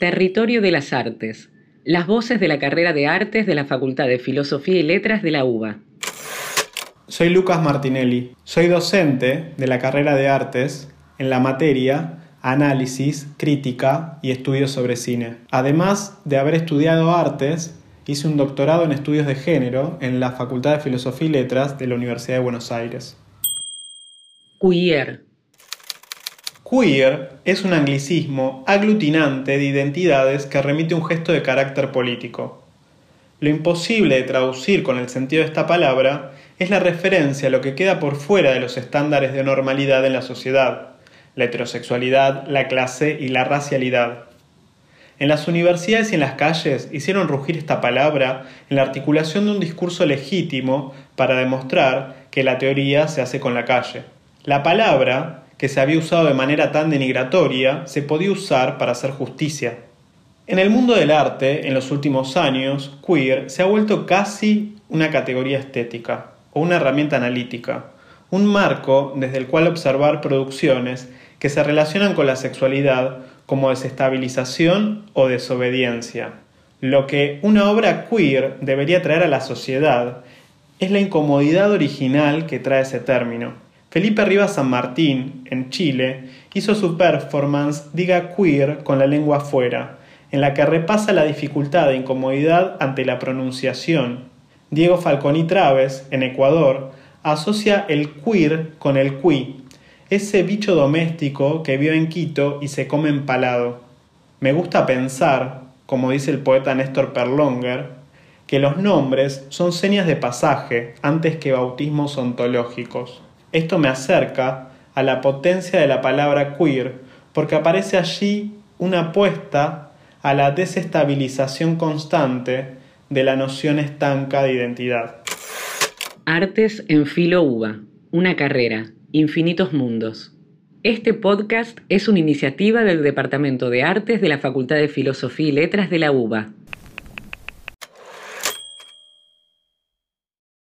Territorio de las Artes. Las voces de la carrera de Artes de la Facultad de Filosofía y Letras de la UBA. Soy Lucas Martinelli. Soy docente de la carrera de Artes en la materia Análisis, Crítica y Estudios sobre Cine. Además de haber estudiado artes, hice un doctorado en estudios de género en la Facultad de Filosofía y Letras de la Universidad de Buenos Aires. Queer. Queer es un anglicismo aglutinante de identidades que remite un gesto de carácter político. Lo imposible de traducir con el sentido de esta palabra es la referencia a lo que queda por fuera de los estándares de normalidad en la sociedad, la heterosexualidad, la clase y la racialidad. En las universidades y en las calles hicieron rugir esta palabra en la articulación de un discurso legítimo para demostrar que la teoría se hace con la calle. La palabra que se había usado de manera tan denigratoria se podía usar para hacer justicia. En el mundo del arte, en los últimos años, queer se ha vuelto casi una categoría estética o una herramienta analítica, un marco desde el cual observar producciones que se relacionan con la sexualidad como desestabilización o desobediencia. Lo que una obra queer debería traer a la sociedad es la incomodidad original que trae ese término Felipe Rivas San Martín, en Chile, hizo su performance Diga Queer con la lengua afuera, en la que repasa la dificultad e incomodidad ante la pronunciación. Diego Falconi Traves, en Ecuador, asocia el queer con el qui, ese bicho doméstico que vio en Quito y se come empalado. Me gusta pensar, como dice el poeta Néstor Perlonger, que los nombres son señas de pasaje antes que bautismos ontológicos. Esto me acerca a la potencia de la palabra queer porque aparece allí una apuesta a la desestabilización constante de la noción estanca de identidad. Artes en Filo UBA, una carrera, infinitos mundos. Este podcast es una iniciativa del Departamento de Artes de la Facultad de Filosofía y Letras de la UBA.